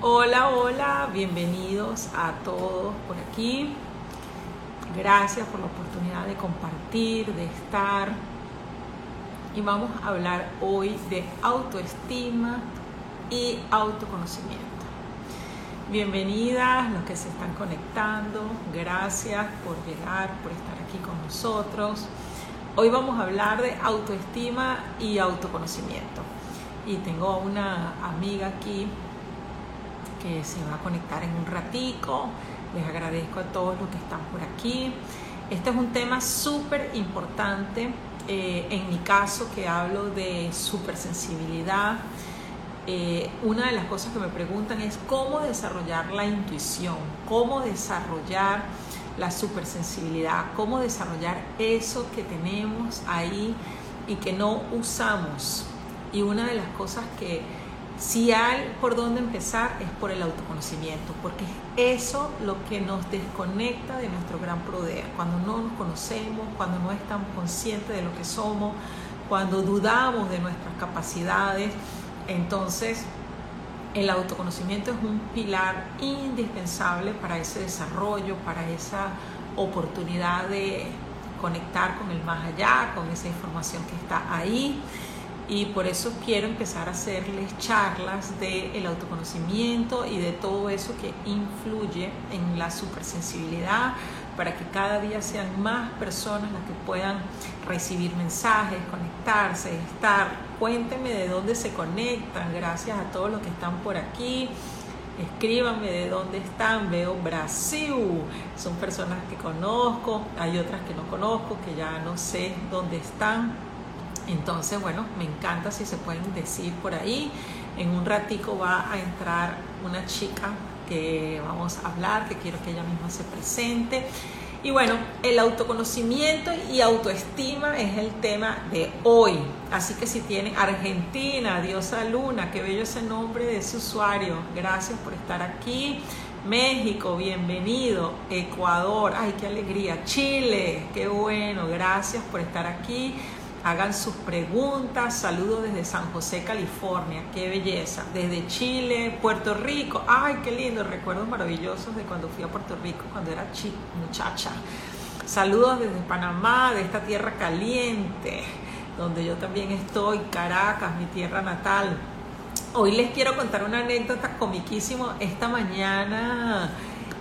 Hola, hola, bienvenidos a todos por aquí. Gracias por la oportunidad de compartir, de estar. Y vamos a hablar hoy de autoestima y autoconocimiento. Bienvenidas los que se están conectando. Gracias por llegar, por estar aquí con nosotros. Hoy vamos a hablar de autoestima y autoconocimiento. Y tengo una amiga aquí que se va a conectar en un ratico. Les agradezco a todos los que están por aquí. Este es un tema súper importante. Eh, en mi caso, que hablo de supersensibilidad, eh, una de las cosas que me preguntan es cómo desarrollar la intuición, cómo desarrollar la supersensibilidad, cómo desarrollar eso que tenemos ahí y que no usamos. Y una de las cosas que si hay por dónde empezar es por el autoconocimiento, porque es eso lo que nos desconecta de nuestro gran poder. Cuando no nos conocemos, cuando no estamos conscientes de lo que somos, cuando dudamos de nuestras capacidades, entonces el autoconocimiento es un pilar indispensable para ese desarrollo, para esa oportunidad de conectar con el más allá, con esa información que está ahí y por eso quiero empezar a hacerles charlas del el autoconocimiento y de todo eso que influye en la supersensibilidad para que cada día sean más personas las que puedan recibir mensajes, conectarse, estar. Cuéntenme de dónde se conectan, gracias a todos los que están por aquí. Escríbanme de dónde están, veo Brasil, son personas que conozco, hay otras que no conozco, que ya no sé dónde están entonces, bueno, me encanta si se pueden decir por ahí. En un ratico va a entrar una chica que vamos a hablar, que quiero que ella misma se presente. Y bueno, el autoconocimiento y autoestima es el tema de hoy. Así que si tiene Argentina, Diosa Luna, qué bello ese nombre de ese usuario. Gracias por estar aquí. México, bienvenido. Ecuador, ay, qué alegría. Chile, qué bueno. Gracias por estar aquí hagan sus preguntas. Saludos desde San José, California, qué belleza. Desde Chile, Puerto Rico, ay, qué lindo, recuerdos maravillosos de cuando fui a Puerto Rico, cuando era chica, muchacha. Saludos desde Panamá, de esta tierra caliente, donde yo también estoy, Caracas, mi tierra natal. Hoy les quiero contar una anécdota comiquísima. Esta mañana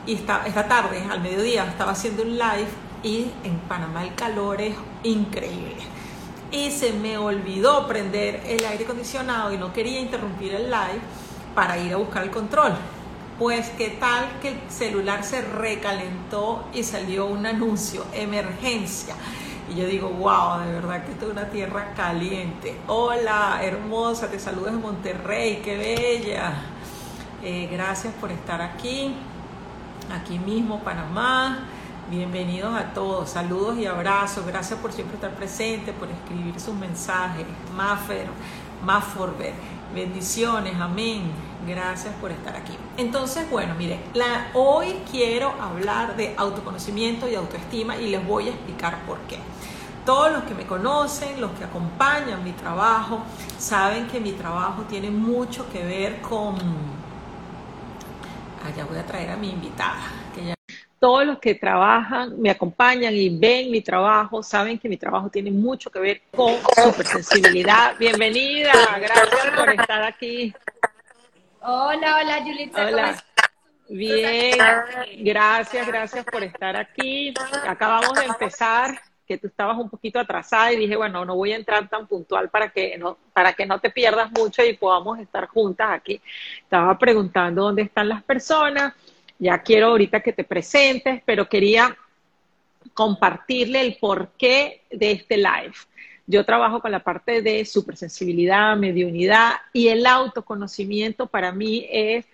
y esta, esta tarde, al mediodía, estaba haciendo un live y en Panamá el calor es increíble y se me olvidó prender el aire acondicionado y no quería interrumpir el live para ir a buscar el control. Pues qué tal que el celular se recalentó y salió un anuncio, emergencia. Y yo digo, wow, de verdad que esto es una tierra caliente. Hola, hermosa, te saludo desde Monterrey, qué bella. Eh, gracias por estar aquí, aquí mismo, Panamá. Bienvenidos a todos, saludos y abrazos, gracias por siempre estar presente, por escribir sus mensajes. Maffer, Mafforber, bendiciones, amén. Gracias por estar aquí. Entonces, bueno, mire, la, hoy quiero hablar de autoconocimiento y autoestima y les voy a explicar por qué. Todos los que me conocen, los que acompañan mi trabajo, saben que mi trabajo tiene mucho que ver con... Allá voy a traer a mi invitada, todos los que trabajan, me acompañan y ven mi trabajo, saben que mi trabajo tiene mucho que ver con supersensibilidad. Bienvenida, gracias por estar aquí. Hola, hola, Julita. Hola. Bien, gracias, gracias por estar aquí. Acabamos de empezar, que tú estabas un poquito atrasada y dije, bueno, no voy a entrar tan puntual para que no, para que no te pierdas mucho y podamos estar juntas aquí. Estaba preguntando dónde están las personas ya quiero ahorita que te presentes, pero quería compartirle el porqué de este live. Yo trabajo con la parte de supersensibilidad, mediunidad y el autoconocimiento para mí es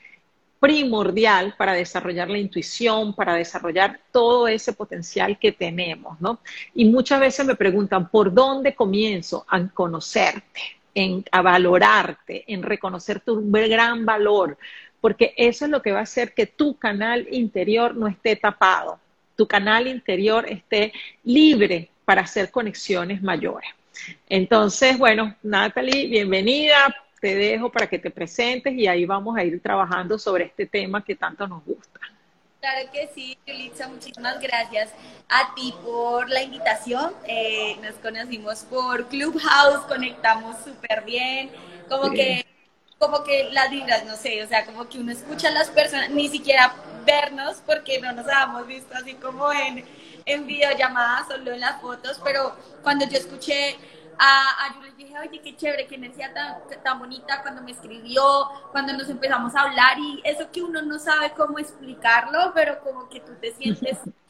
primordial para desarrollar la intuición, para desarrollar todo ese potencial que tenemos, ¿no? Y muchas veces me preguntan, ¿por dónde comienzo a conocerte, en, a valorarte, en reconocer tu gran valor? Porque eso es lo que va a hacer que tu canal interior no esté tapado, tu canal interior esté libre para hacer conexiones mayores. Entonces, bueno, Natalie, bienvenida. te dejo para que te presentes y ahí vamos a ir trabajando sobre este tema que tanto nos gusta. Claro que sí, Yulitza, muchísimas gracias a ti por la invitación. Eh, nos conocimos por Clubhouse, conectamos súper bien, como que como que las vibras, no sé, o sea, como que uno escucha a las personas, ni siquiera vernos, porque no nos habíamos visto así como en, en videollamadas, solo en las fotos, pero cuando yo escuché a, a dije, oye, qué chévere, qué energía tan, tan bonita cuando me escribió, cuando nos empezamos a hablar y eso que uno no sabe cómo explicarlo, pero como que tú te sientes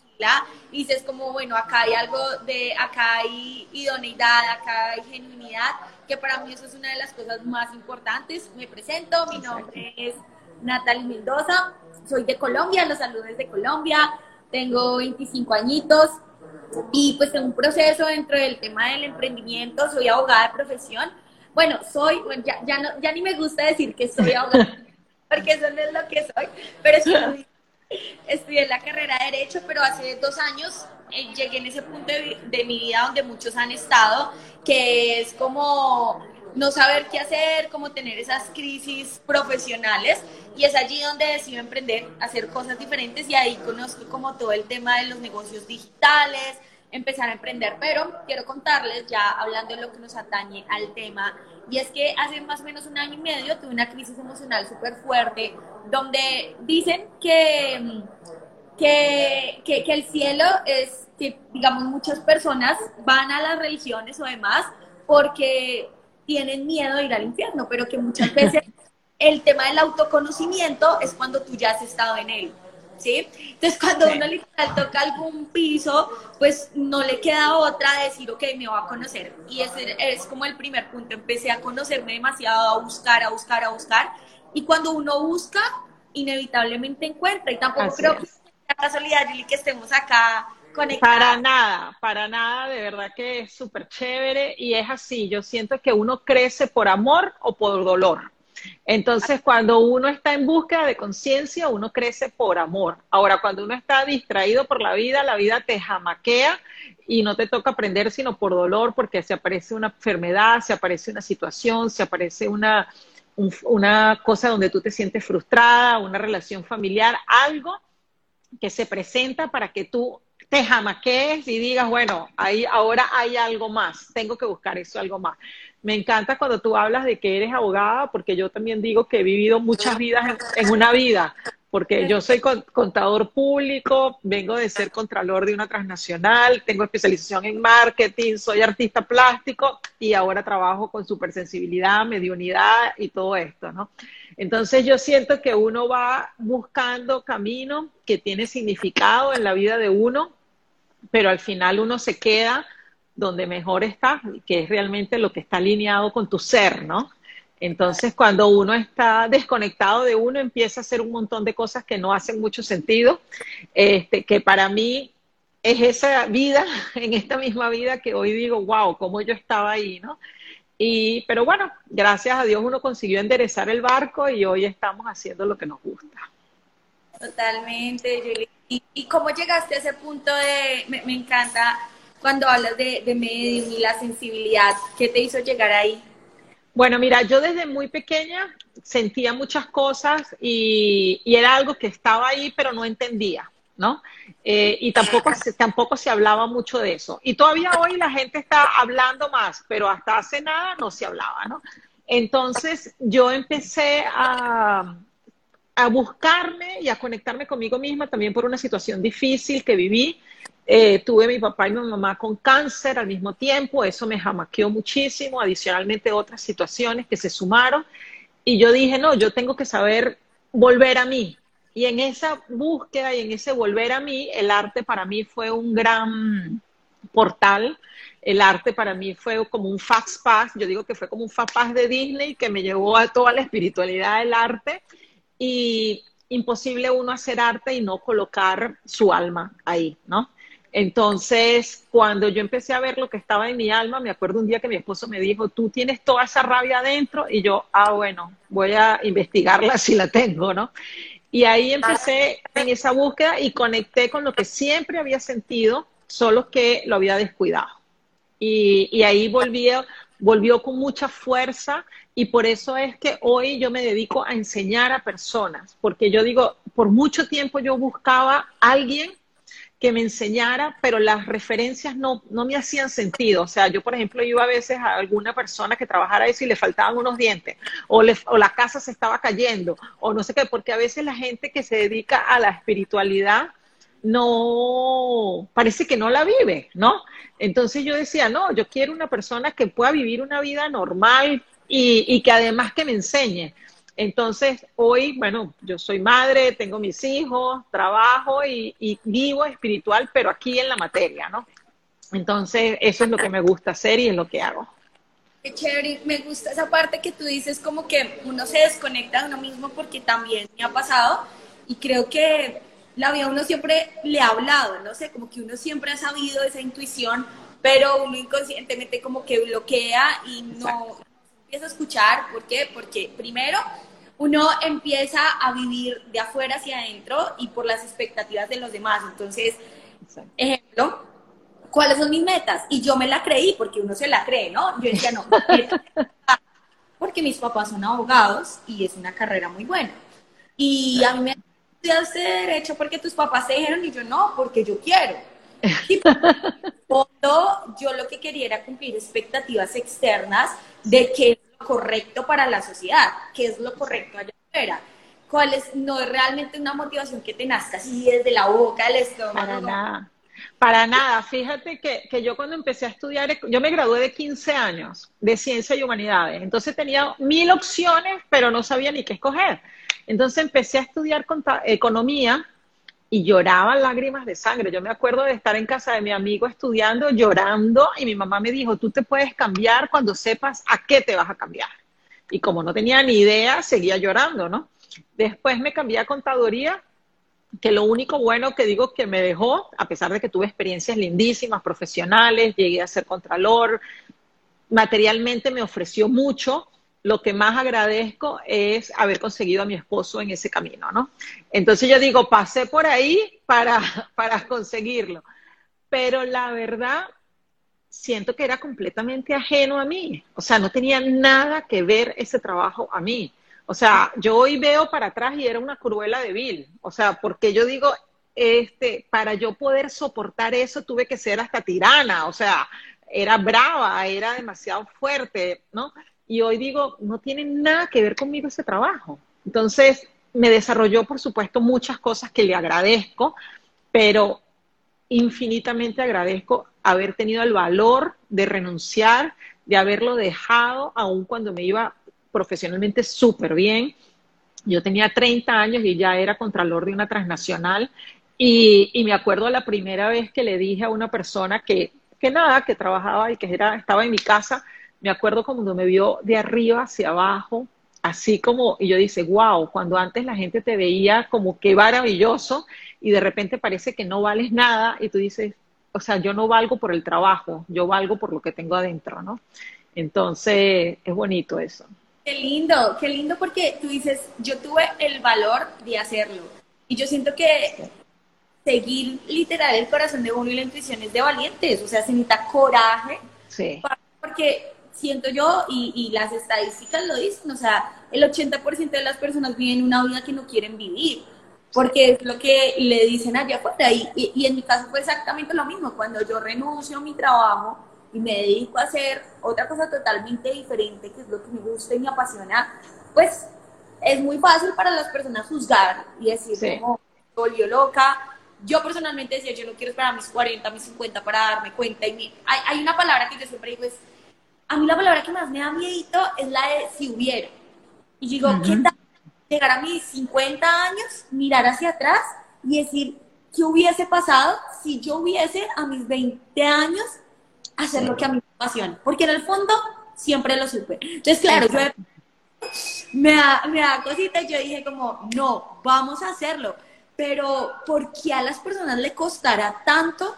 y dices como, bueno, acá hay algo de, acá hay idoneidad, acá hay genuinidad, que para mí eso es una de las cosas más importantes. Me presento, mi nombre es Natalie Mendoza, soy de Colombia, los saludos de Colombia, tengo 25 añitos, y pues tengo un proceso dentro del tema del emprendimiento, soy abogada de profesión. Bueno, soy, bueno, ya, ya, no, ya ni me gusta decir que soy abogada, porque eso no es lo que soy, pero estudié, estudié la carrera de Derecho, pero hace dos años eh, llegué en ese punto de, de mi vida donde muchos han estado, que es como no saber qué hacer, como tener esas crisis profesionales y es allí donde decido emprender, hacer cosas diferentes y ahí conozco como todo el tema de los negocios digitales, empezar a emprender, pero quiero contarles ya hablando de lo que nos atañe al tema y es que hace más o menos un año y medio tuve una crisis emocional súper fuerte donde dicen que, que, que, que el cielo es que digamos muchas personas van a las religiones o demás porque tienen miedo de ir al infierno, pero que muchas veces el tema del autoconocimiento es cuando tú ya has estado en él. ¿Sí? Entonces, cuando uno literal toca algún piso, pues no le queda otra de decir, ok, me voy a conocer. Y ese es como el primer punto. Empecé a conocerme demasiado, a buscar, a buscar, a buscar. Y cuando uno busca, inevitablemente encuentra. Y tampoco creo que sea casualidad, Julie, que estemos acá para nada, para nada, de verdad que es súper chévere y es así, yo siento que uno crece por amor o por dolor. Entonces, cuando uno está en búsqueda de conciencia, uno crece por amor. Ahora, cuando uno está distraído por la vida, la vida te jamaquea y no te toca aprender sino por dolor, porque se aparece una enfermedad, se aparece una situación, se aparece una, una cosa donde tú te sientes frustrada, una relación familiar, algo que se presenta para que tú te jamaquees y digas, bueno, ahí ahora hay algo más, tengo que buscar eso, algo más. Me encanta cuando tú hablas de que eres abogada, porque yo también digo que he vivido muchas vidas en, una vida, porque yo soy contador público, vengo de ser contralor de una transnacional, tengo especialización en marketing, soy artista plástico y ahora trabajo con supersensibilidad, mediunidad y todo esto, ¿no? Entonces yo siento que uno va buscando caminos que tiene significado en la vida de uno pero al final uno se queda donde mejor está, que es realmente lo que está alineado con tu ser, ¿no? Entonces, cuando uno está desconectado de uno, empieza a hacer un montón de cosas que no hacen mucho sentido, este, que para mí es esa vida, en esta misma vida que hoy digo, wow, cómo yo estaba ahí, ¿no? Y, pero bueno, gracias a Dios uno consiguió enderezar el barco y hoy estamos haciendo lo que nos gusta. Totalmente, Julie. ¿Y, cómo llegaste a ese punto de, me, encanta cuando hablas de, de medium y la sensibilidad, ¿qué te hizo llegar ahí? Bueno, mira, yo desde muy pequeña sentía muchas cosas y, era algo que estaba ahí, pero no entendía, ¿no? Eh, y tampoco, tampoco se hablaba mucho de eso. Y todavía hoy la gente está hablando más, pero hasta hace nada no se hablaba, ¿no? Entonces yo empecé a, a buscarme y a conectarme conmigo misma también por una situación difícil que viví. Eh, tuve mi papá y mi mamá con cáncer al mismo tiempo, eso me jamaqueó muchísimo, adicionalmente otras situaciones que se sumaron. Y yo dije, no, yo tengo que saber volver a mí. Y en esa búsqueda y en ese volver a mí, el arte para mí fue un gran portal. El arte para mí fue como un fast pass, yo digo que fue como un fast pass de Disney que me llevó a toda la espiritualidad del arte y imposible uno hacer arte y no colocar su alma ahí, ¿no? Entonces, cuando yo empecé a ver lo que estaba en mi alma, me acuerdo un día que mi esposo me dijo, tú tienes toda esa rabia adentro, y yo, ah, bueno, voy a investigarla si la tengo, ¿no? Y ahí empecé en esa búsqueda y conecté con lo que siempre había sentido, solo que lo había descuidado. Y, ahí volví, volvió con mucha fuerza y por eso es que hoy yo me dedico a enseñar a personas, porque yo digo, por mucho tiempo yo buscaba a alguien que me enseñara, pero las referencias no, no me hacían sentido. O sea, yo, por ejemplo, iba a veces a alguna persona que trabajara eso y le faltaban unos dientes, o, o la casa se estaba cayendo, o no sé qué, porque a veces la gente que se dedica a la espiritualidad no, parece que no la vive, ¿no? Entonces yo decía, no, yo quiero una persona que pueda vivir una vida normal y, y que además que me enseñe. Entonces, hoy, bueno, yo soy madre, tengo mis hijos, trabajo y, vivo espiritual, pero aquí en la materia, ¿no? Entonces, eso es lo que me gusta hacer y es lo que hago. Qué chévere, me gusta esa parte que tú dices como que uno se desconecta de uno mismo porque también me ha pasado y creo que la vida uno siempre le ha hablado, no sé, como que uno siempre ha sabido esa intuición, pero uno inconscientemente como que bloquea y no, empieza a escuchar. ¿Por qué? Porque primero uno empieza a vivir de afuera hacia adentro y por las expectativas de los demás. Entonces, ejemplo, ¿cuáles son mis metas? Y yo me la creí porque uno se la cree, ¿no? Yo decía, no, porque mis papás son abogados y es una carrera muy buena. Y a mí me estudiaste derecho porque tus papás se dijeron y yo no, porque yo quiero. Y fondo, yo lo que quería era cumplir expectativas externas de qué es lo correcto para la sociedad, qué es lo correcto allá afuera. ¿Cuál es? No es realmente una motivación que te nazca así desde la boca, del estómago. Para nada. Para nada. Fíjate que, que, yo cuando empecé a estudiar, yo me gradué de 15 años de ciencia y humanidades. Entonces tenía mil opciones, pero no sabía ni qué escoger. Entonces empecé a estudiar economía y lloraba lágrimas de sangre. Yo me acuerdo de estar en casa de mi amigo estudiando, llorando, y mi mamá me dijo, tú te puedes cambiar cuando sepas a qué te vas a cambiar. Y como no tenía ni idea, seguía llorando, ¿no? Después me cambié a contaduría, que lo único bueno que digo que me dejó, a pesar de que tuve experiencias lindísimas, profesionales, llegué a ser contralor, materialmente me ofreció mucho, lo que más agradezco es haber conseguido a mi esposo en ese camino, ¿no? Entonces yo digo, pasé por ahí para, para conseguirlo, pero la verdad siento que era completamente ajeno a mí, o sea, no tenía nada que ver ese trabajo a mí. O sea, yo hoy veo para atrás y era una cruela de vil, o sea, porque yo digo, este, para yo poder soportar eso tuve que ser hasta tirana, o sea, era brava, era demasiado fuerte, ¿no? Y hoy digo, no tiene nada que ver conmigo ese trabajo. Entonces, me desarrolló, por supuesto, muchas cosas que le agradezco, pero infinitamente agradezco haber tenido el valor de renunciar, de haberlo dejado, aun cuando me iba profesionalmente súper bien. Yo tenía 30 años y ya era contralor de una transnacional y, y, me acuerdo la primera vez que le dije a una persona que, que nada, que trabajaba y que era, estaba en mi casa, me acuerdo cuando me vio de arriba hacia abajo, así como, y yo dice, wow, cuando antes la gente te veía como que maravilloso y de repente parece que no vales nada y tú dices, o sea, yo no valgo por el trabajo, yo valgo por lo que tengo adentro, ¿no? Entonces, es bonito eso. Qué lindo, qué lindo porque tú dices, yo tuve el valor de hacerlo. Y yo siento que seguir literal el corazón de uno y la intuición es de valientes, o sea, se necesita coraje. Sí. Porque siento yo, y, las estadísticas lo dicen, o sea, el 80% de las personas viven una vida que no quieren vivir, porque es lo que le dicen allá afuera. Y, y, en mi caso fue exactamente lo mismo. Cuando yo renuncio a mi trabajo y me dedico a hacer otra cosa totalmente diferente, que es lo que me gusta y me apasiona, pues es muy fácil para las personas juzgar y decir, sí. como, volvió loca. Yo personalmente decía, yo no quiero esperar a mis 40, a mis 50 para darme cuenta. Y hay, hay una palabra que yo siempre digo es a mí la palabra que más me da miedito es la de si hubiera. Y digo, ¿qué tal llegar a mis 50 años, mirar hacia atrás y decir, ¿qué hubiese pasado si yo hubiese a mis 20 años hacer lo que a mí me apasiona? Porque en el fondo siempre lo supe. Entonces, claro, yo me da, me da cosita y yo dije como, no, vamos a hacerlo. Pero ¿por qué a las personas le costará tanto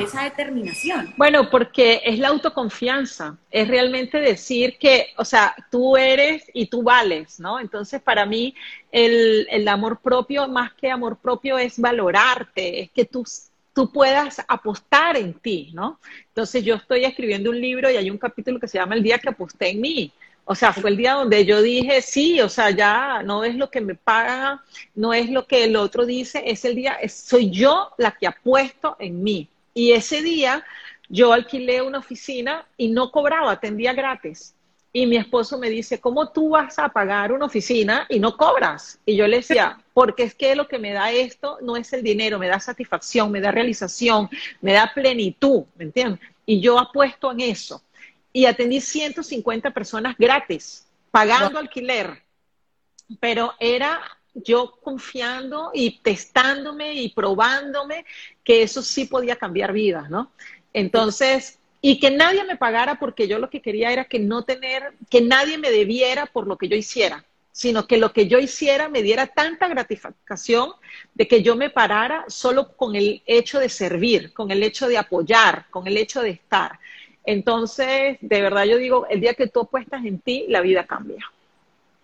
esa determinación? Bueno, porque es la autoconfianza, es realmente decir que, o sea, tú eres y tú vales, ¿no? Entonces, para mí, el, el amor propio, más que amor propio, es valorarte, es que tú tú puedas apostar en ti, ¿no? Entonces yo estoy escribiendo un libro y hay un capítulo que se llama El día que aposté en mí. O sea, fue el día donde yo dije, sí, o sea, ya no es lo que me paga, no es lo que el otro dice, es el día, soy yo la que apuesto en mí. Y ese día yo alquilé una oficina y no cobraba, atendía gratis. Y mi esposo me dice, ¿cómo tú vas a pagar una oficina y no cobras? Y yo le decía, porque es que lo que me da esto no es el dinero, me da satisfacción, me da realización, me da plenitud, ¿me entiendes? Y yo apuesto en eso. Y atendí 150 personas gratis, pagando alquiler. Pero era yo confiando y testándome y probándome que eso sí podía cambiar vidas, ¿no? Entonces, y que nadie me pagara porque yo lo que quería era que no tener, que nadie me debiera por lo que yo hiciera, sino que lo que yo hiciera me diera tanta gratificación de que yo me parara solo con el hecho de servir, con el hecho de apoyar, con el hecho de estar. Entonces, de verdad yo digo, el día que tú apuestas en ti, la vida cambia.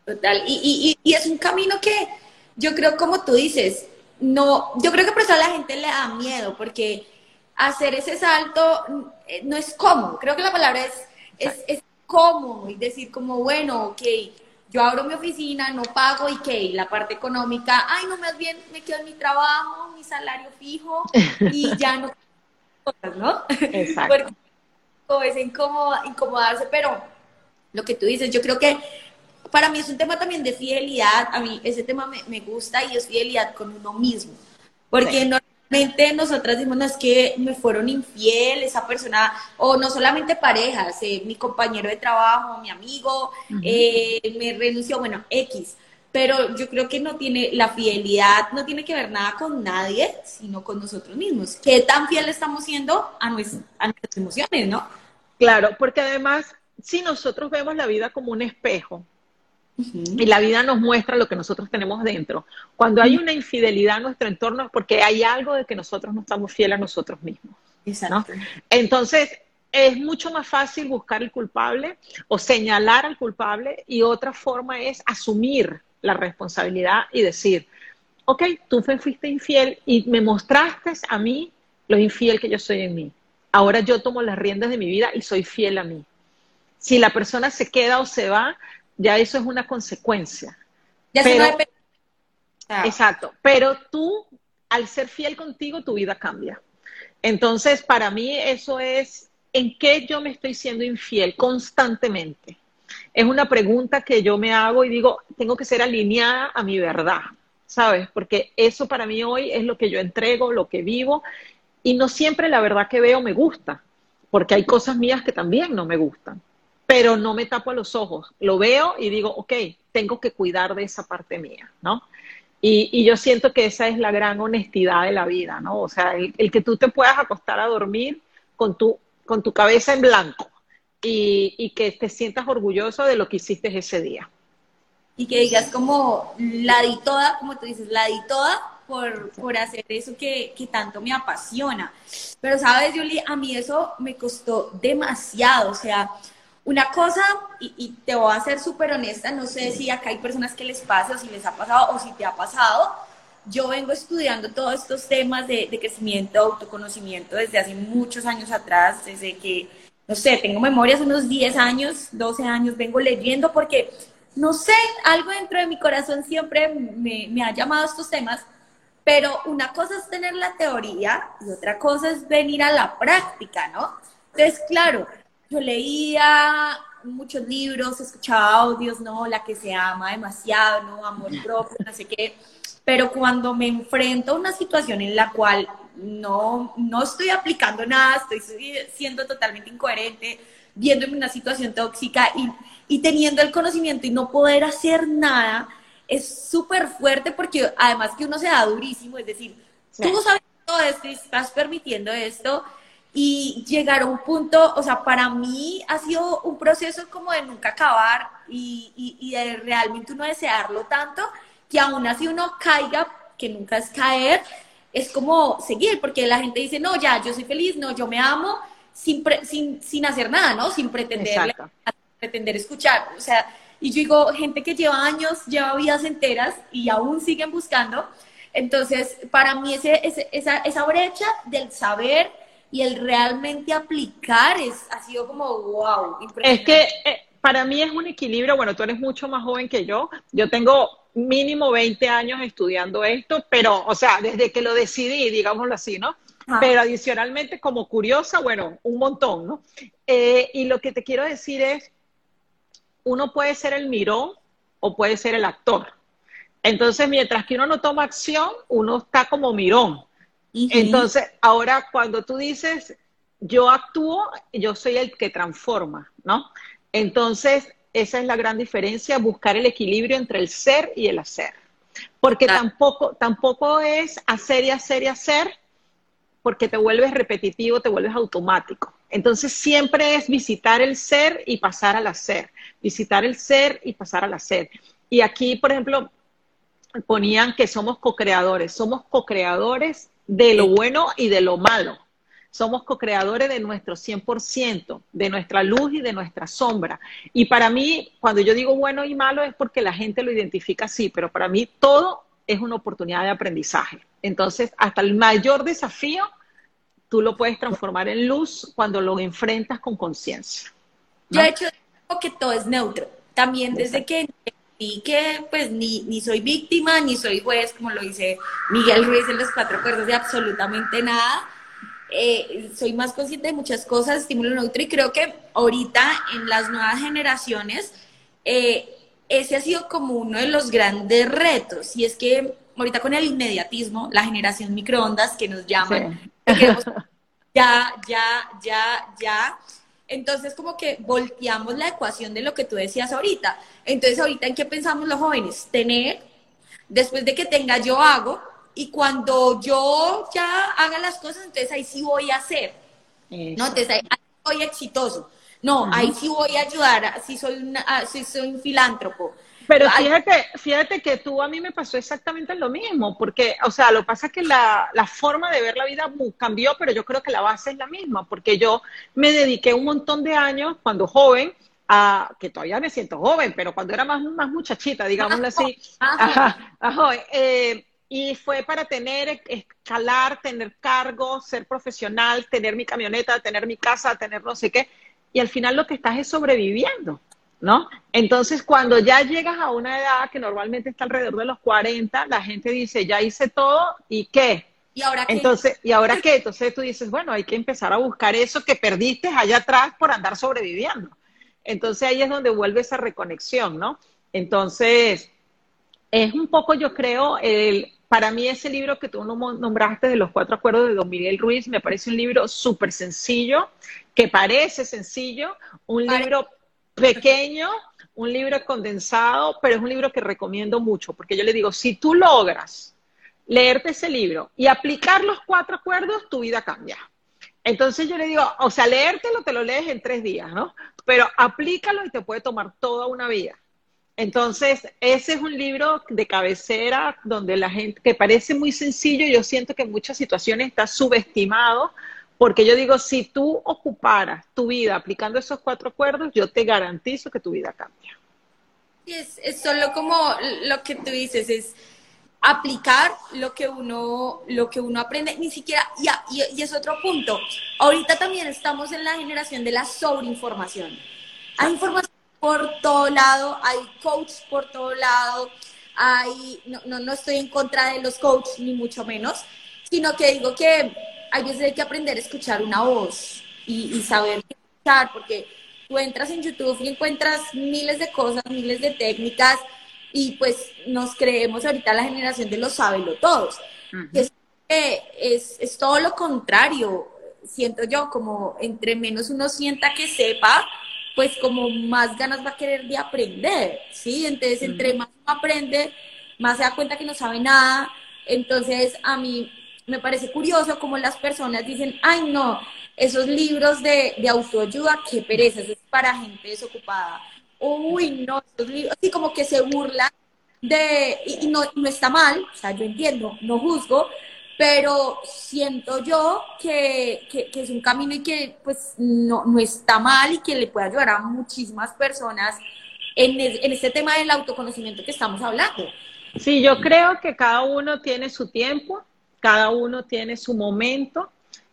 Total, y, y, y es un camino que yo creo, como tú dices, no, yo creo que por eso a la gente le da miedo, porque hacer ese salto eh, no es cómodo. Creo que la palabra es, es, es cómodo y decir como, bueno, ok, yo abro mi oficina, no pago y que la parte económica, ay, no, más bien me quedo en mi trabajo, mi salario fijo y ya no, ¿no? Exacto. Porque es incomodarse, pero lo que tú dices, yo creo que para mí es un tema también de fidelidad, a mí ese tema me, me gusta y es fidelidad con uno mismo, porque no nosotras decimos, no es que me fueron infiel esa persona, o no solamente parejas, eh, mi compañero de trabajo, mi amigo, eh, me renunció, bueno, X. Pero yo creo que no tiene, la fidelidad no tiene que ver nada con nadie, sino con nosotros mismos. ¿Qué tan fiel estamos siendo a, nuestras, a nuestras emociones, no? Claro, porque además, si nosotros vemos la vida como un espejo, y la vida nos muestra lo que nosotros tenemos dentro. Cuando hay una infidelidad en nuestro entorno es porque hay algo de que nosotros no estamos fieles a nosotros mismos. Exacto. Entonces, es mucho más fácil buscar el culpable o señalar al culpable y otra forma es asumir la responsabilidad y decir, ok, tú me fuiste infiel y me mostraste a mí lo infiel que yo soy en mí. Ahora yo tomo las riendas de mi vida y soy fiel a mí. Si la persona se queda o se va, ya eso es una consecuencia. Ya pero, Exacto, pero tú, al ser fiel contigo, tu vida cambia. Entonces, para mí eso es, ¿en qué yo me estoy siendo infiel constantemente? Es una pregunta que yo me hago y digo, tengo que ser alineada a mi verdad, ¿sabes? Porque eso para mí hoy es lo que yo entrego, lo que vivo, y no siempre la verdad que veo me gusta, porque hay cosas mías que también no me gustan pero no me tapo los ojos. Lo veo y digo, ok, tengo que cuidar de esa parte mía, ¿no? Y, yo siento que esa es la gran honestidad de la vida, ¿no? O sea, el, que tú te puedas acostar a dormir con tu, con tu cabeza en blanco y, y, que te sientas orgulloso de lo que hiciste ese día. Y que digas como, la di toda, como tú dices, la di toda por, por hacer eso que, que, tanto me apasiona. Pero sabes, Julie, a mí eso me costó demasiado, o sea, una cosa, y, te voy a ser súper honesta, no sé si acá hay personas que les pasa o si les ha pasado o si te ha pasado. Yo vengo estudiando todos estos temas de, crecimiento, autoconocimiento desde hace muchos años atrás, desde que, no sé, tengo memorias unos 10 años, 12 años, vengo leyendo porque, no sé, algo dentro de mi corazón siempre me, me ha llamado estos temas, pero una cosa es tener la teoría y otra cosa es venir a la práctica, ¿no? Entonces, claro, yo leía muchos libros, escuchaba audios, ¿no? La que se ama demasiado, ¿no? Amor propio, no sé qué. Pero cuando me enfrento a una situación en la cual no, no estoy aplicando nada, estoy siendo totalmente incoherente, viéndome una situación tóxica y, y teniendo el conocimiento y no poder hacer nada, es súper fuerte porque además que uno se da durísimo, es decir, tú sabes todo esto y estás permitiendo esto, y llegar a un punto, o sea, para mí ha sido un proceso como de nunca acabar y, y, de realmente uno desearlo tanto que aún así uno caiga, que nunca es caer, es como seguir, porque la gente dice, no, ya, yo soy feliz, no, yo me amo, sin, sin, sin hacer nada, ¿no? Sin pretender, pretender escuchar, o sea, y yo digo, gente que lleva años, lleva vidas enteras y aún siguen buscando, Entonces, para mí ese, esa, esa brecha del saber y el realmente aplicar es, ha sido como wow. Es que eh, para mí es un equilibrio, bueno, tú eres mucho más joven que yo, yo tengo mínimo 20 años estudiando esto, pero, o sea, desde que lo decidí, digámoslo así, ¿no? Pero adicionalmente, como curiosa, bueno, un montón, ¿no? Eh, y lo que te quiero decir es, uno puede ser el mirón o puede ser el actor. Entonces, mientras que uno no toma acción, uno está como mirón. Entonces, ahora cuando tú dices, yo actúo, yo soy el que transforma, ¿no? Entonces, esa es la gran diferencia, buscar el equilibrio entre el ser y el hacer. Porque tampoco, tampoco es hacer y hacer y hacer, porque te vuelves repetitivo, te vuelves automático. Entonces siempre es visitar el ser y pasar al hacer, visitar el ser y pasar al hacer. Y aquí, por ejemplo, ponían que somos co-creadores, somos co-creadores de lo bueno y de lo malo. Somos co-creadores de nuestro 100%, de nuestra luz y de nuestra sombra. Y para mí, cuando yo digo bueno y malo es porque la gente lo identifica así, pero para mí todo es una oportunidad de aprendizaje. Entonces, hasta el mayor desafío, tú lo puedes transformar en luz cuando lo enfrentas con conciencia. Yo he hecho que todo es neutro. También desde que y que pues ni, ni soy víctima, ni soy juez, como lo dice Miguel Ruiz en los cuatro acuerdos de absolutamente nada. Eh, soy más consciente de muchas cosas, estímulo neutro, y creo que ahorita en las nuevas generaciones, eh, ese ha sido como uno de los grandes retos, y es que ahorita con el inmediatismo, la generación microondas que nos llaman, ya, ya, ya, ya, entonces, como que volteamos la ecuación de lo que tú decías ahorita. Entonces, ahorita, ¿en qué pensamos los jóvenes? Tener, después de que tenga, yo hago, y cuando yo ya haga las cosas, entonces ahí sí voy a hacer. ¿no? Entonces, ahí, soy exitoso. No, ahí sí voy a ayudar, si soy, una, si soy un filántropo. Pero fíjate, fíjate que tú a mí me pasó exactamente lo mismo, porque, o sea, lo que pasa es que la, la, forma de ver la vida cambió, pero yo creo que la base es la misma, porque yo me dediqué un montón de años cuando joven, a, que todavía me siento joven, pero cuando era más, más muchachita, digámoslo así, eh, y fue para tener, escalar, tener cargos, ser profesional, tener mi camioneta, tener mi casa, tener no sé qué, y al final lo que estás es sobreviviendo. ¿No? Entonces, cuando ya llegas a una edad que normalmente está alrededor de los 40, la gente dice, ya hice todo, ¿y qué? ¿Y ahora qué? Entonces, ¿y ahora qué? Entonces tú dices, bueno, hay que empezar a buscar eso que perdiste allá atrás por andar sobreviviendo. Entonces ahí es donde vuelve esa reconexión, ¿no? Entonces, es un poco, yo creo, el, para mí ese libro que tú nombraste de los cuatro acuerdos de Don Miguel Ruiz, me parece un libro súper sencillo, que parece sencillo, un libro pequeño, un libro condensado, pero es un libro que recomiendo mucho, porque yo le digo, si tú logras leerte ese libro y aplicar los cuatro acuerdos, tu vida cambia. Entonces yo le digo, o sea, leértelo te lo lees en tres días, ¿no? Pero aplícalo y te puede tomar toda una vida. Entonces, ese es un libro de cabecera donde la gente, que parece muy sencillo, yo siento que en muchas situaciones está subestimado, porque yo digo, si tú ocuparas tu vida aplicando esos cuatro acuerdos, yo te garantizo que tu vida cambia. Es, es solo como lo que tú dices, es aplicar lo que uno, lo que uno aprende, ni siquiera, y, y, es otro punto. Ahorita también estamos en la generación de la sobreinformación. Hay información por todo lado, hay coach por todo lado, hay, no, no, no estoy en contra de los coaches, ni mucho menos, sino que digo que hay veces hay que aprender a escuchar una voz y, saber escuchar, porque tú entras en YouTube y encuentras miles de cosas, miles de técnicas, y pues nos creemos ahorita la generación de los sábelo todos. es, es, todo lo contrario, siento yo, como entre menos uno sienta que sepa, pues como más ganas va a querer de aprender, ¿sí? Entonces, entre más uno aprende, más se da cuenta que no sabe nada. Entonces, a mí me parece curioso como las personas dicen, ay no, esos libros de, de autoayuda, qué pereza, eso es para gente desocupada. Uy, no, esos libros, así como que se burlan de, y, no, no está mal, o sea, yo entiendo, no juzgo, pero siento yo que, que, es un camino y que pues no, no está mal y que le puede ayudar a muchísimas personas en, en este tema del autoconocimiento que estamos hablando. Sí, yo creo que cada uno tiene su tiempo, cada uno tiene su momento,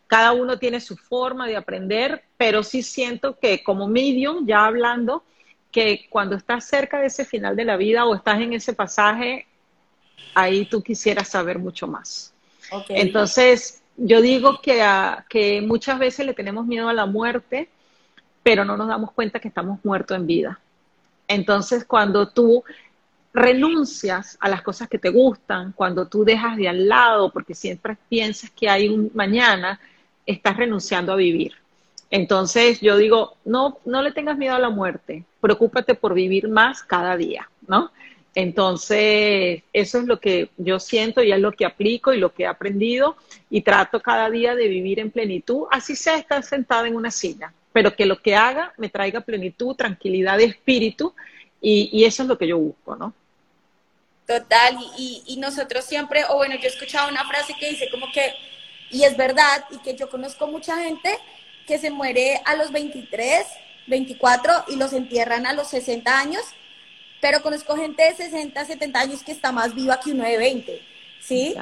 cada uno tiene su forma de aprender, pero sí siento que como medium, ya hablando, que cuando estás cerca de ese final de la vida o estás en ese pasaje, ahí tú quisieras saber mucho más. Entonces, yo digo que, que muchas veces le tenemos miedo a la muerte, pero no nos damos cuenta que estamos muertos en vida. Entonces, cuando tú renuncias a las cosas que te gustan, cuando tú dejas de al lado, porque siempre piensas que hay un mañana, estás renunciando a vivir. Entonces yo digo, no, no le tengas miedo a la muerte, preocúpate por vivir más cada día, ¿no? Entonces, eso es lo que yo siento y es lo que aplico y lo que he aprendido y trato cada día de vivir en plenitud, así sea estar sentada en una silla, pero que lo que haga me traiga plenitud, tranquilidad de espíritu y, y eso es lo que yo busco, ¿no? Total, y, y, nosotros siempre, o bueno, yo he escuchado una frase que dice como que, y es verdad, y que yo conozco mucha gente que se muere a los 23, 24 y los entierran a los 60 años, pero conozco gente de 60, 70 años que está más viva que uno de 20, ¿sí?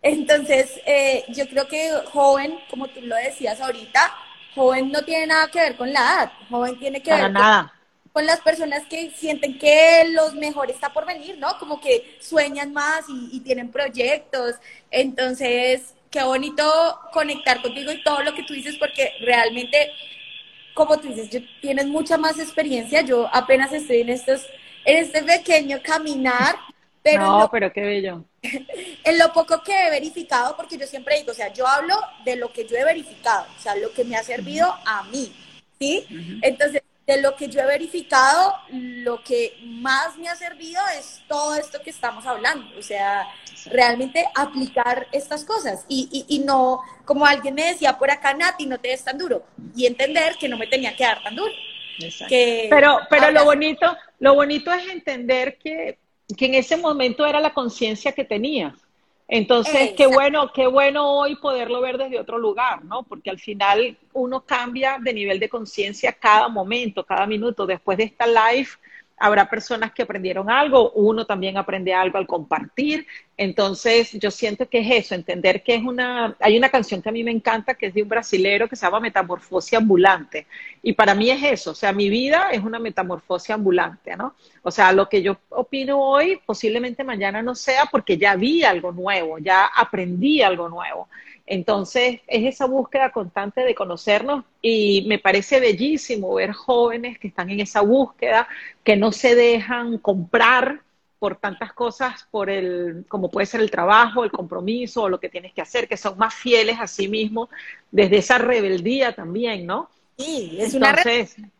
Entonces, eh, yo creo que joven, como tú lo decías ahorita, joven no tiene nada que ver con la edad, joven tiene que ver nada con las personas que sienten que los mejor está por venir, ¿no? Como que sueñan más y, tienen proyectos. Entonces, qué bonito conectar contigo y todo lo que tú dices, porque realmente, como tú dices, tienes mucha más experiencia. Yo apenas estoy en estos, en este pequeño caminar. Pero no, pero qué bello. En lo poco que he verificado, porque yo siempre digo, o sea, yo hablo de lo que yo he verificado, o sea, lo que me ha servido a mí, ¿sí? Entonces, de lo que yo he verificado, lo que más me ha servido es todo esto que estamos hablando, o sea, realmente aplicar estas cosas. Y, y, no, como alguien me decía por acá, Nati, no te des tan duro. Y entender que no me tenía que dar tan duro. pero pero lo bonito, lo bonito es entender que, que en ese momento era la conciencia que tenías. Entonces, qué bueno, qué bueno hoy poderlo ver desde otro lugar, ¿no? Porque al final uno cambia de nivel de conciencia cada momento, cada minuto. Después de esta live, habrá personas que aprendieron algo, uno también aprende algo al compartir. Entonces, yo siento que es eso, entender que es una, hay una canción que a mí me encanta, que es de un brasilero que se llama Metamorfosia Ambulante. Y para mí es eso, o sea, mi vida es una metamorfosia ambulante, ¿no? O sea, lo que yo opino hoy, posiblemente mañana no sea porque ya vi algo nuevo, ya aprendí algo nuevo. Entonces, es esa búsqueda constante de conocernos y me parece bellísimo ver jóvenes que están en esa búsqueda, que no se dejan comprar por tantas cosas, por el, como puede ser el trabajo, el compromiso o lo que tienes que hacer, que son más fieles a sí mismos desde esa rebeldía también, ¿no? Sí, es una rebeldía.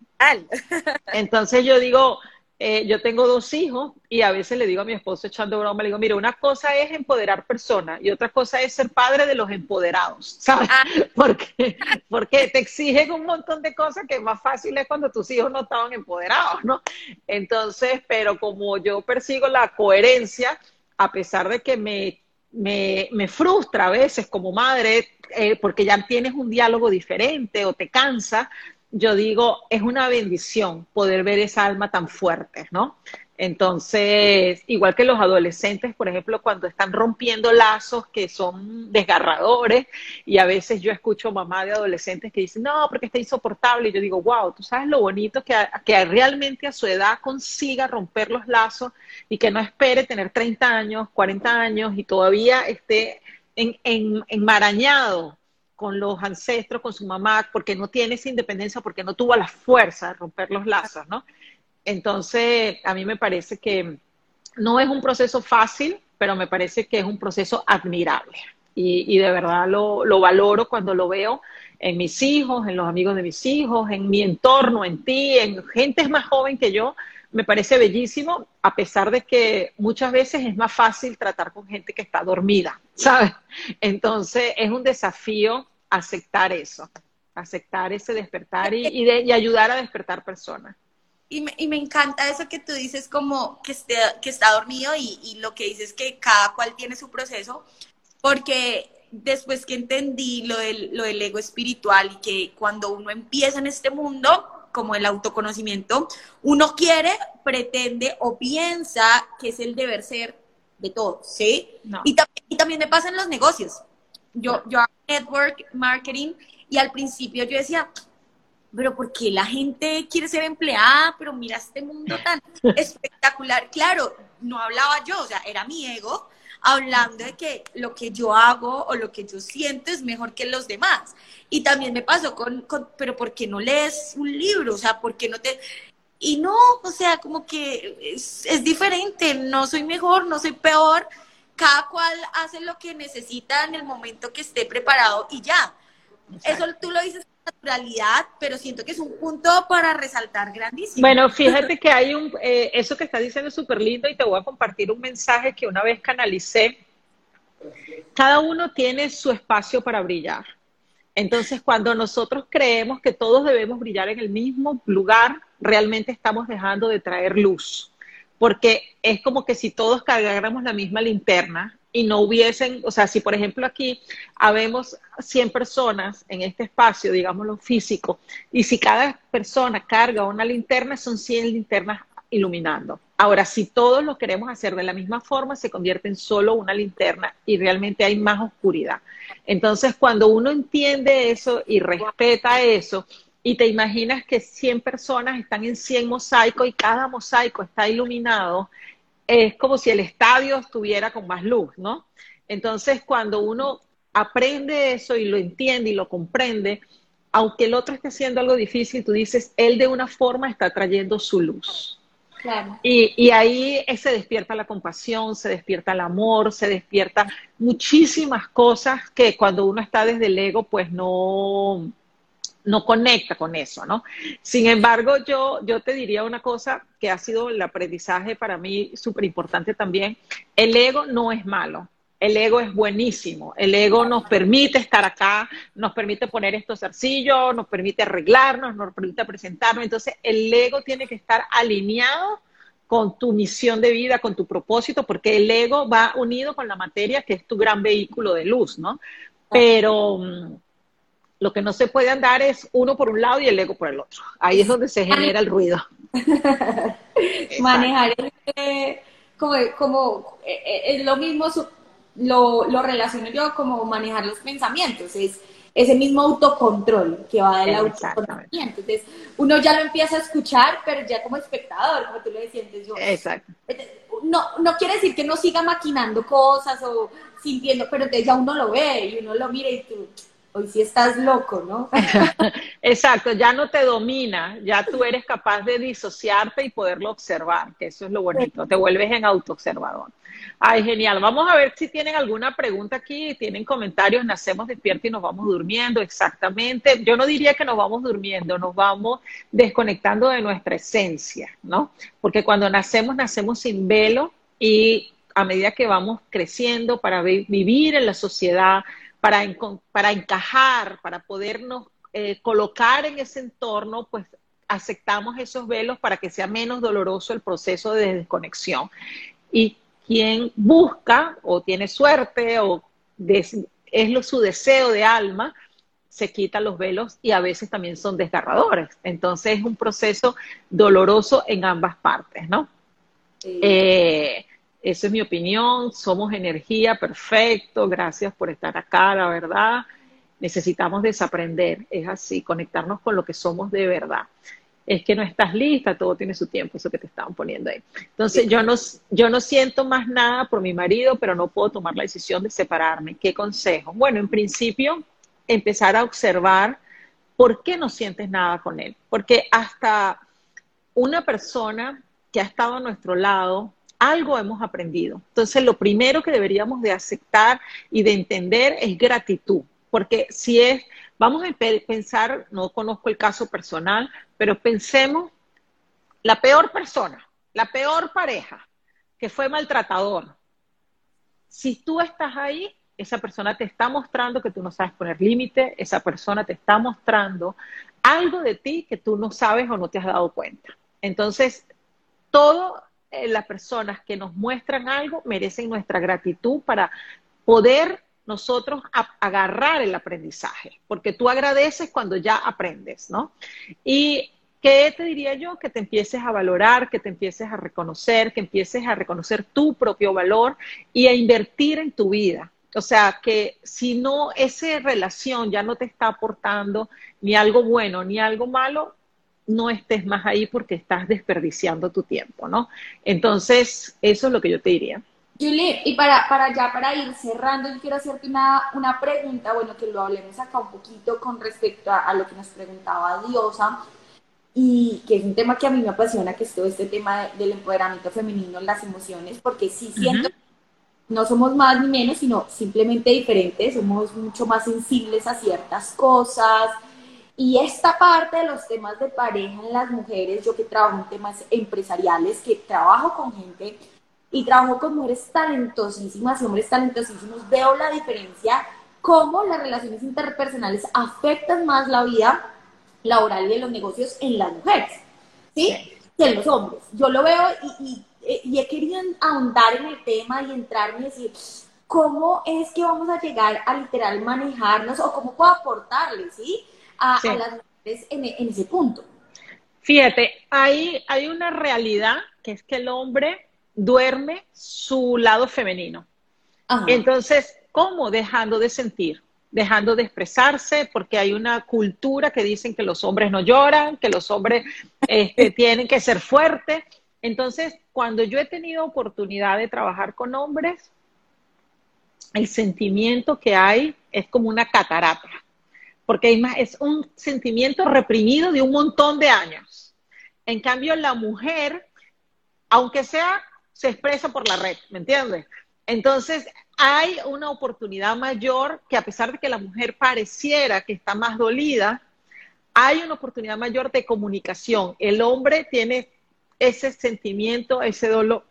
entonces yo digo, eh, yo tengo dos hijos y a veces le digo a mi esposo echando broma, le digo, mira, una cosa es empoderar personas y otra cosa es ser padre de los empoderados, ¿sabes? Ah. Porque, porque te exigen un montón de cosas que más fácil es cuando tus hijos no estaban empoderados, ¿no? Entonces, pero como yo persigo la coherencia, a pesar de que me, me, me frustra a veces como madre, eh, porque ya tienes un diálogo diferente o te cansa, yo digo, es una bendición poder ver esa alma tan fuerte, ¿no? Entonces, igual que los adolescentes, por ejemplo, cuando están rompiendo lazos que son desgarradores, y a veces yo escucho mamá de adolescentes que dicen, no, porque está insoportable, y yo digo, wow, tú sabes lo bonito que, que realmente a su edad consiga romper los lazos y que no espere tener 30 años, 40 años y todavía esté en, en, enmarañado con los ancestros, con su mamá, porque no tiene esa independencia, porque no tuvo la fuerza de romper los lazos, ¿no? Entonces, a mí me parece que no es un proceso fácil, pero me parece que es un proceso admirable. Y, de verdad lo, lo, valoro cuando lo veo en mis hijos, en los amigos de mis hijos, en mi entorno, en ti, en gente más joven que yo. Me parece bellísimo, a pesar de que muchas veces es más fácil tratar con gente que está dormida, ¿sabes? Entonces es un desafío aceptar eso, aceptar ese despertar y, ayudar a despertar personas. Y me, encanta eso que tú dices como que, está dormido y, y lo que dices que cada cual tiene su proceso, porque después que entendí lo del, lo del ego espiritual y que cuando uno empieza en este mundo, como el autoconocimiento, uno quiere, pretende o piensa que es el deber ser de todo, ¿sí? Y, y, también me pasa en los negocios. Yo, yo hago network marketing y al principio yo decía, pero ¿por qué la gente quiere ser empleada? Pero mira este mundo tan espectacular. Claro, no hablaba yo, o sea, era mi ego hablando de que lo que yo hago o lo que yo siento es mejor que los demás. Y también me pasó con, pero ¿por qué no lees un libro? O sea, ¿por qué no te...? Y no, o sea, como que es, es diferente, no soy mejor, no soy peor, cada cual hace lo que necesita en el momento que esté preparado y ya. Eso tú lo dices naturalidad, pero siento que es un punto para resaltar grandísimo. Bueno, fíjate que hay un, eh, eso que estás diciendo es súper lindo y te voy a compartir un mensaje que una vez canalicé. Cada uno tiene su espacio para brillar. Entonces, cuando nosotros creemos que todos debemos brillar en el mismo lugar, realmente estamos dejando de traer luz. Porque es como que si todos cargáramos la misma linterna y no hubiesen, o sea, si por ejemplo aquí habemos 100 personas en este espacio, digámoslo físico, y si cada persona carga una linterna, son 100 linternas iluminando. Ahora, si todos lo queremos hacer de la misma forma, se convierte en solo una linterna y realmente hay más oscuridad. Entonces, cuando uno entiende eso y respeta eso, y te imaginas que 100 personas están en 100 mosaicos y cada mosaico está iluminado, es como si el estadio estuviera con más luz, ¿no? Entonces, cuando uno aprende eso y lo entiende y lo comprende, aunque el otro esté haciendo algo difícil, tú dices, él de una forma está trayendo su luz. Claro. Y, y, ahí se despierta la compasión, se despierta el amor, se despierta muchísimas cosas que cuando uno está desde el ego, pues no, no conecta con eso, ¿no? Sin embargo, yo, yo te diría una cosa que ha sido el aprendizaje para mí súper importante también. El ego no es malo. El ego es buenísimo. El ego nos permite estar acá, nos permite poner estos arcillos, nos permite arreglarnos, nos permite presentarnos. Entonces, el ego tiene que estar alineado con tu misión de vida, con tu propósito, porque el ego va unido con la materia, que es tu gran vehículo de luz, ¿no? Pero mm, lo que no se puede andar es uno por un lado y el ego por el otro. Ahí es donde se genera el ruido. Manejar como, como eh, eh, es lo mismo, lo, lo relaciono yo como manejar los pensamientos, es ese mismo autocontrol que va del autoconocimiento. Entonces, uno ya lo empieza a escuchar, pero ya como espectador, como tú lo decías, yo. Exacto. No, no quiere decir que no siga maquinando cosas o sintiendo, pero entonces ya uno lo ve y uno lo mira y tú, hoy sí estás loco, ¿no? Exacto, ya no te domina, ya tú eres capaz de disociarte y poderlo observar, que eso es lo bonito, te vuelves en autoobservador. Ay, genial. Vamos a ver si tienen alguna pregunta aquí, tienen comentarios, nacemos despiertos y nos vamos durmiendo, exactamente. Yo no diría que nos vamos durmiendo, nos vamos desconectando de nuestra esencia, ¿no? Porque cuando nacemos, nacemos sin velo y a medida que vamos creciendo para vivir en la sociedad, para, para encajar, para podernos eh, colocar en ese entorno, pues aceptamos esos velos para que sea menos doloroso el proceso de desconexión. Y quien busca o tiene suerte o es lo, su deseo de alma, se quita los velos y a veces también son desgarradores. Entonces es un proceso doloroso en ambas partes, ¿no? Eh, esa es mi opinión. Somos energía, perfecto. Gracias por estar acá, la verdad. Necesitamos desaprender. Es así, conectarnos con lo que somos de verdad. Es que no estás lista, todo tiene su tiempo, eso que te estaban poniendo ahí. Entonces, yo no, yo no siento más nada por mi marido, pero no puedo tomar la decisión de separarme. ¿Qué consejo? Bueno, en principio, empezar a observar por qué no sientes nada con él. Porque hasta una persona que ha estado a nuestro lado algo hemos aprendido. Entonces, lo primero que deberíamos de aceptar y de entender es gratitud, porque si es, vamos a pensar, no conozco el caso personal, pero pensemos la peor persona, la peor pareja, que fue maltratador. Si tú estás ahí, esa persona te está mostrando que tú no sabes poner límite, esa persona te está mostrando algo de ti que tú no sabes o no te has dado cuenta. Entonces, todo eh, las personas que nos muestran algo merecen nuestra gratitud para poder nosotros agarrar el aprendizaje, porque tú agradeces cuando ya aprendes, ¿no? Y ¿qué te diría yo? Que te empieces a valorar, que te empieces a reconocer, que empieces a reconocer tu propio valor y a invertir en tu vida. O sea, que si no, esa relación ya no te está aportando ni algo bueno ni algo malo, no estés más ahí porque estás desperdiciando tu tiempo, ¿no? Entonces, eso es lo que yo te diría. Julie, y para, para ya para ir cerrando, yo quiero hacerte una, una pregunta, bueno, que lo hablemos acá un poquito con respecto a, lo que nos preguntaba Diosa, y que es un tema que a mí me apasiona, que es todo este tema del empoderamiento femenino en las emociones, porque sí siento que no somos más ni menos, sino simplemente diferentes, somos mucho más sensibles a ciertas cosas, y esta parte de los temas de pareja en las mujeres, yo que trabajo en temas empresariales, que trabajo con gente y trabajo con mujeres talentosísimas y hombres talentosísimos, veo la diferencia, cómo las relaciones interpersonales afectan más la vida laboral y de los negocios en las mujeres, ¿sí? Que en los hombres. Yo lo veo y, y, he querido ahondar en el tema y entrarme y decir, ¿cómo es que vamos a llegar a literal manejarnos o cómo puedo aportarle, ¿sí? A, las mujeres en, en, ese punto. Fíjate, hay, hay una realidad que es que el hombre duerme su lado femenino. Entonces, ¿cómo? Dejando de sentir, dejando de expresarse, porque hay una cultura que dicen que los hombres no lloran, que los hombres este, tienen que ser fuertes. Entonces, cuando yo he tenido oportunidad de trabajar con hombres, el sentimiento que hay es como una catarata, porque es un sentimiento reprimido de un montón de años. En cambio, la mujer, aunque sea se expresa por la red, ¿me entiendes? Entonces, hay una oportunidad mayor que a pesar de que la mujer pareciera que está más dolida, hay una oportunidad mayor de comunicación. El hombre tiene ese sentimiento, ese dolor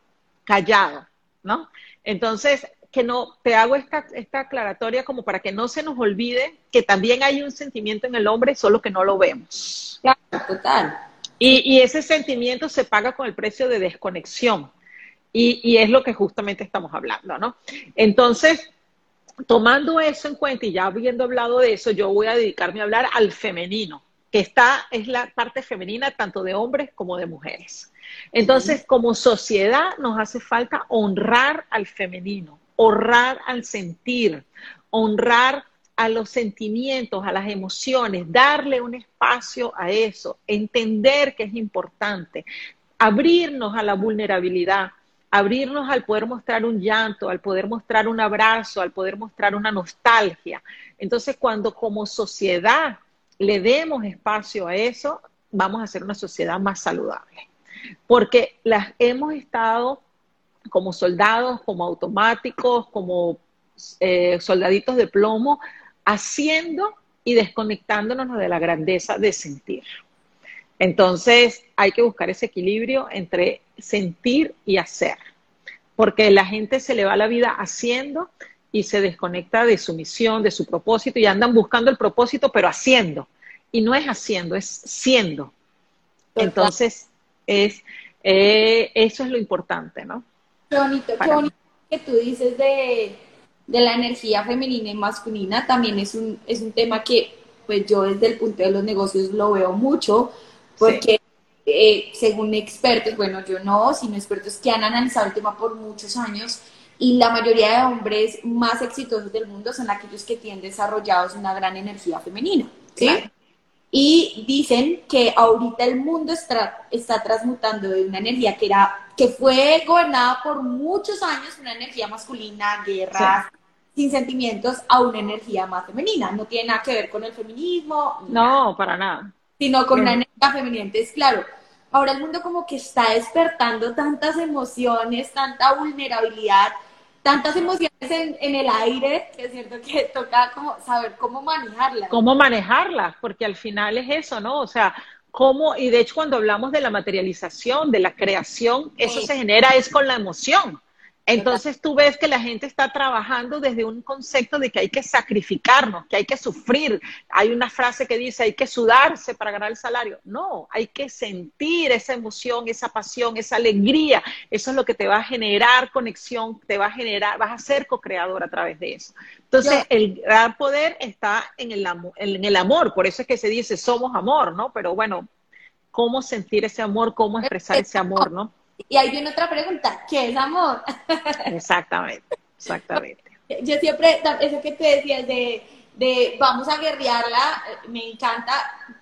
callado, ¿no? Entonces, que no, te hago esta, esta aclaratoria como para que no se nos olvide que también hay un sentimiento en el hombre, solo que no lo vemos. Claro, total. Y, y ese sentimiento se paga con el precio de desconexión. Y, es lo que justamente estamos hablando, ¿no? Entonces, tomando eso en cuenta y ya habiendo hablado de eso, yo voy a dedicarme a hablar al femenino, que está, es la parte femenina tanto de hombres como de mujeres. Entonces, como sociedad nos hace falta honrar al femenino, honrar al sentir, honrar a los sentimientos, a las emociones, darle un espacio a eso, entender que es importante, abrirnos a la vulnerabilidad, abrirnos al poder mostrar un llanto, al poder mostrar un abrazo, al poder mostrar una nostalgia. Entonces, cuando como sociedad le demos espacio a eso, vamos a ser una sociedad más saludable. Porque las hemos estado como soldados, como automáticos, como eh, soldaditos de plomo, haciendo y desconectándonos de la grandeza de sentir. Entonces hay que buscar ese equilibrio entre sentir y hacer, porque la gente se le va la vida haciendo y se desconecta de su misión, de su propósito y andan buscando el propósito, pero haciendo. Y no es haciendo, es siendo. Entonces, es, eh, eso es lo importante, ¿no? Qué bonito, qué bonito que tú dices de, la energía femenina y masculina. También es un, es un tema que, pues yo desde el punto de los negocios lo veo mucho, porque eh, según expertos, bueno, yo no, sino expertos que han analizado el tema por muchos años, y la mayoría de hombres más exitosos del mundo son aquellos que tienen desarrollados una gran energía femenina, ¿sí? Y dicen que ahorita el mundo está, está transmutando de una energía que era que fue gobernada por muchos años, una energía masculina, guerra, sin sentimientos, a una energía más femenina. No tiene nada que ver con el feminismo. No, para nada sino con una energía femenina. Entonces, claro, ahora el mundo como que está despertando tantas emociones, tanta vulnerabilidad, tantas emociones en, en, el aire, que es cierto que toca como saber cómo manejarlas. Cómo manejarlas, porque al final es eso, ¿no? O sea, cómo, y de hecho cuando hablamos de la materialización, de la creación, eso se genera es con la emoción. Entonces tú ves que la gente está trabajando desde un concepto de que hay que sacrificarnos, que hay que sufrir. Hay una frase que dice hay que sudarse para ganar el salario. No, hay que sentir esa emoción, esa pasión, esa alegría. Eso es lo que te va a generar conexión, te va a generar, vas a ser co-creador a través de eso. Entonces, el gran poder está en el, amor, en el amor, por eso es que se dice somos amor, ¿no? Pero bueno, cómo sentir ese amor, cómo expresar ese amor, ¿no? Y ahí viene otra pregunta, ¿qué es amor? Exactamente, exactamente. Yo siempre, eso que te decías de, de vamos a guerrearla, me encanta,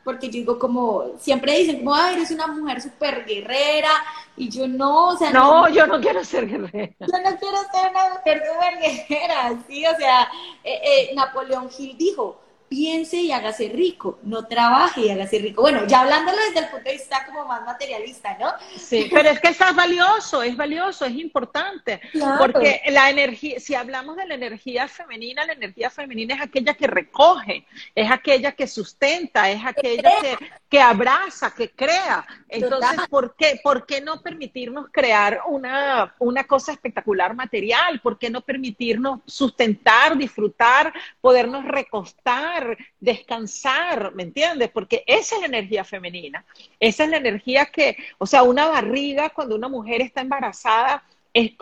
porque yo digo como, siempre dicen como, ay, eres una mujer súper guerrera, y yo no, o sea... No, yo no quiero ser guerrera. Yo no quiero ser una mujer súper guerrera, sí, o sea, eh, eh, Napoleón Gil dijo, piense y hágase rico, no trabaje y hágase rico. Bueno, ya hablándolo desde el punto de vista como más materialista, ¿no? Sí, pero es que es valioso, es valioso, es importante, porque la energía, si hablamos de la energía femenina, la energía femenina es aquella que recoge, es aquella que sustenta, es aquella que, que abraza, que crea. Entonces, ¿por qué, ¿por qué no permitirnos crear una, una cosa espectacular material? ¿Por qué no permitirnos sustentar, disfrutar, podernos recostar? descansar, ¿me entiendes? Porque esa es la energía femenina. Esa es la energía que, o sea, una barriga cuando una mujer está embarazada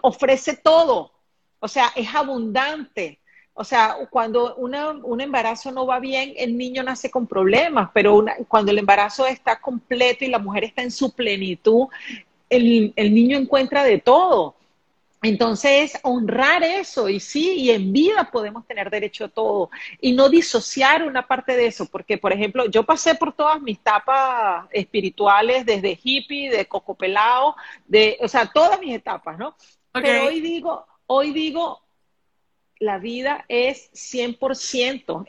ofrece todo. O sea, es abundante. O sea, cuando un embarazo no va bien, el niño nace con problemas, pero cuando el embarazo está completo y la mujer está en su plenitud, el, el niño encuentra de todo. Entonces, honrar eso, y sí, y en vida podemos tener derecho a todo, y no disociar una parte de eso, porque, por ejemplo, yo pasé por todas mis etapas espirituales, desde hippie, de cocopelao, de, o sea, todas mis etapas, ¿no? Pero hoy digo, hoy digo, la vida es 100%,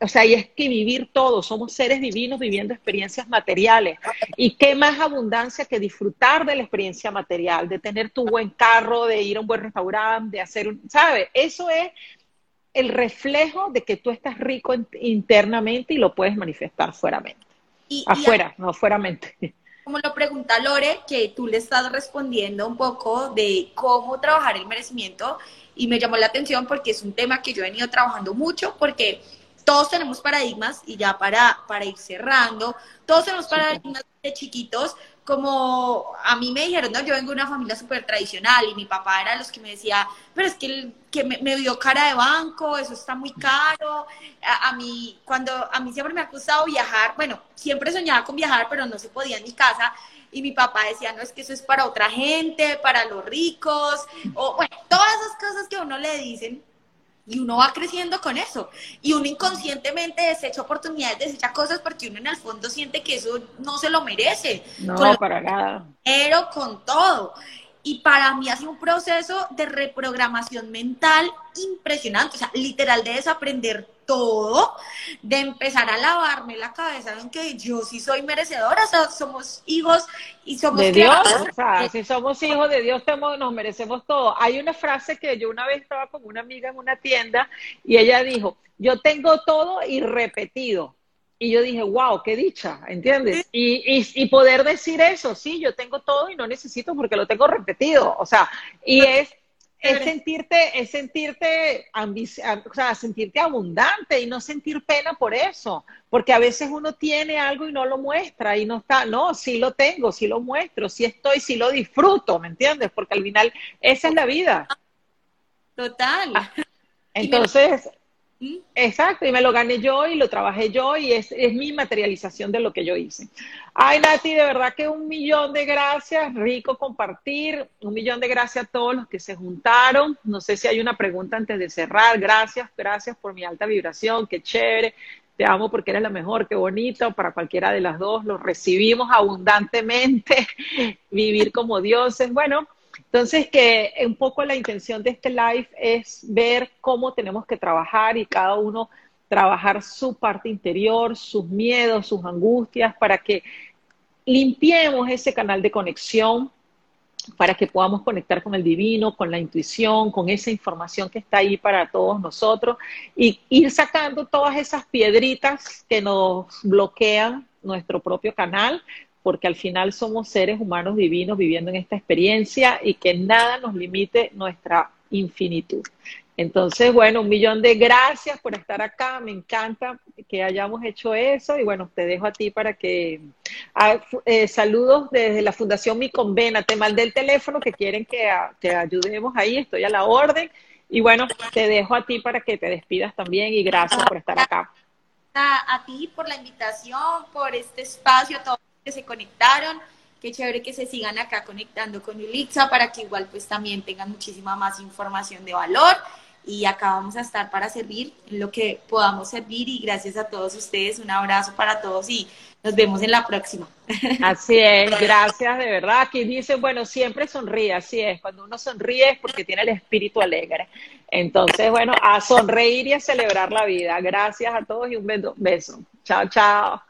o sea, y es que vivir todo, somos seres divinos viviendo experiencias materiales. Y qué más abundancia que disfrutar de la experiencia material, de tener tu buen carro, de ir a un buen restaurante, de hacer un, ¿sabes? Eso es el reflejo de que tú estás rico internamente y lo puedes manifestar fueramente. Y, Afuera, no fueramente. Como lo pregunta Lore, que tú le estás respondiendo un poco de cómo trabajar el merecimiento y me llamó la atención porque es un tema que yo he venido trabajando mucho porque todos tenemos paradigmas y ya para, para ir cerrando, todos tenemos paradigmas de chiquitos, como a mí me dijeron, no, yo vengo de una familia súper tradicional y mi papá era los que me decía, pero es que, que me, me, dio cara de banco, eso está muy caro, a, mí, cuando, a mí siempre me ha gustado viajar, bueno, siempre soñaba con viajar, pero no se podía en mi casa, y mi papá decía, no, es que eso es para otra gente, para los ricos, o bueno, todas esas cosas que a uno le dicen, y uno va creciendo con eso. Y uno inconscientemente desecha oportunidades, desecha cosas porque uno en el fondo siente que eso no se lo merece. No, para nada. Pero con todo. Y para mí ha sido un proceso de reprogramación mental impresionante, o sea, literal de desaprender todo, de empezar a lavarme la cabeza en que yo sí soy merecedora, o sea, somos hijos y somos de Dios, o sea, si somos hijos de Dios nos merecemos todo. Hay una frase que yo una vez estaba con una amiga en una tienda y ella dijo, yo tengo todo y repetido. Y yo dije, wow, qué dicha, ¿entiendes? Y, y, y, poder decir eso, sí, yo tengo todo y no necesito porque lo tengo repetido. O sea, y es es sentirte, es sentirte, o sea, sentirte abundante y no sentir pena por eso, porque a veces uno tiene algo y no lo muestra y no está, no, sí lo tengo, sí lo muestro, sí estoy, sí lo disfruto, ¿me entiendes? Porque al final esa es la vida. Total. Ah, Exacto, y me lo gané yo y lo trabajé yo y es, es, mi materialización de lo que yo hice. Ay, Nati, de verdad que un millón de gracias, rico compartir, un millón de gracias a todos los que se juntaron. No sé si hay una pregunta antes de cerrar. Gracias, gracias por mi alta vibración, qué chévere. Te amo porque eres la mejor, qué bonito. Para cualquiera de las dos, lo recibimos abundantemente. Vivir como dioses. Bueno, entonces, que un poco la intención de este live es ver cómo tenemos que trabajar y cada uno trabajar su parte interior, sus miedos, sus angustias, para que limpiemos ese canal de conexión, para que podamos conectar con el divino, con la intuición, con esa información que está ahí para todos nosotros y ir sacando todas esas piedritas que nos bloquean nuestro propio canal porque al final somos seres humanos divinos viviendo en esta experiencia y que nada nos limite nuestra infinitud. Entonces, bueno, un millón de gracias por estar acá. Me encanta que hayamos hecho eso. Y bueno, te dejo a ti para que ah, eh, saludos desde la Fundación Mi Convena. Te mandé el teléfono que quieren que, te ayudemos ahí. Estoy a la orden. Y bueno, te dejo a ti para que te despidas también. Y gracias por estar acá. A, a ti por la invitación, por este espacio, todo que se conectaron. Qué chévere que se sigan acá conectando con Ulixa para que igual pues también tengan muchísima más información de valor. Y acá vamos a estar para servir lo que podamos servir. Y gracias a todos ustedes, un abrazo para todos y nos vemos en la próxima. Así es, gracias de verdad. Aquí dicen, bueno, siempre sonríe, así es. Cuando uno sonríe es porque tiene el espíritu alegre. Entonces, bueno, a sonreír y a celebrar la vida. Gracias a todos y un beso. Chao, chao.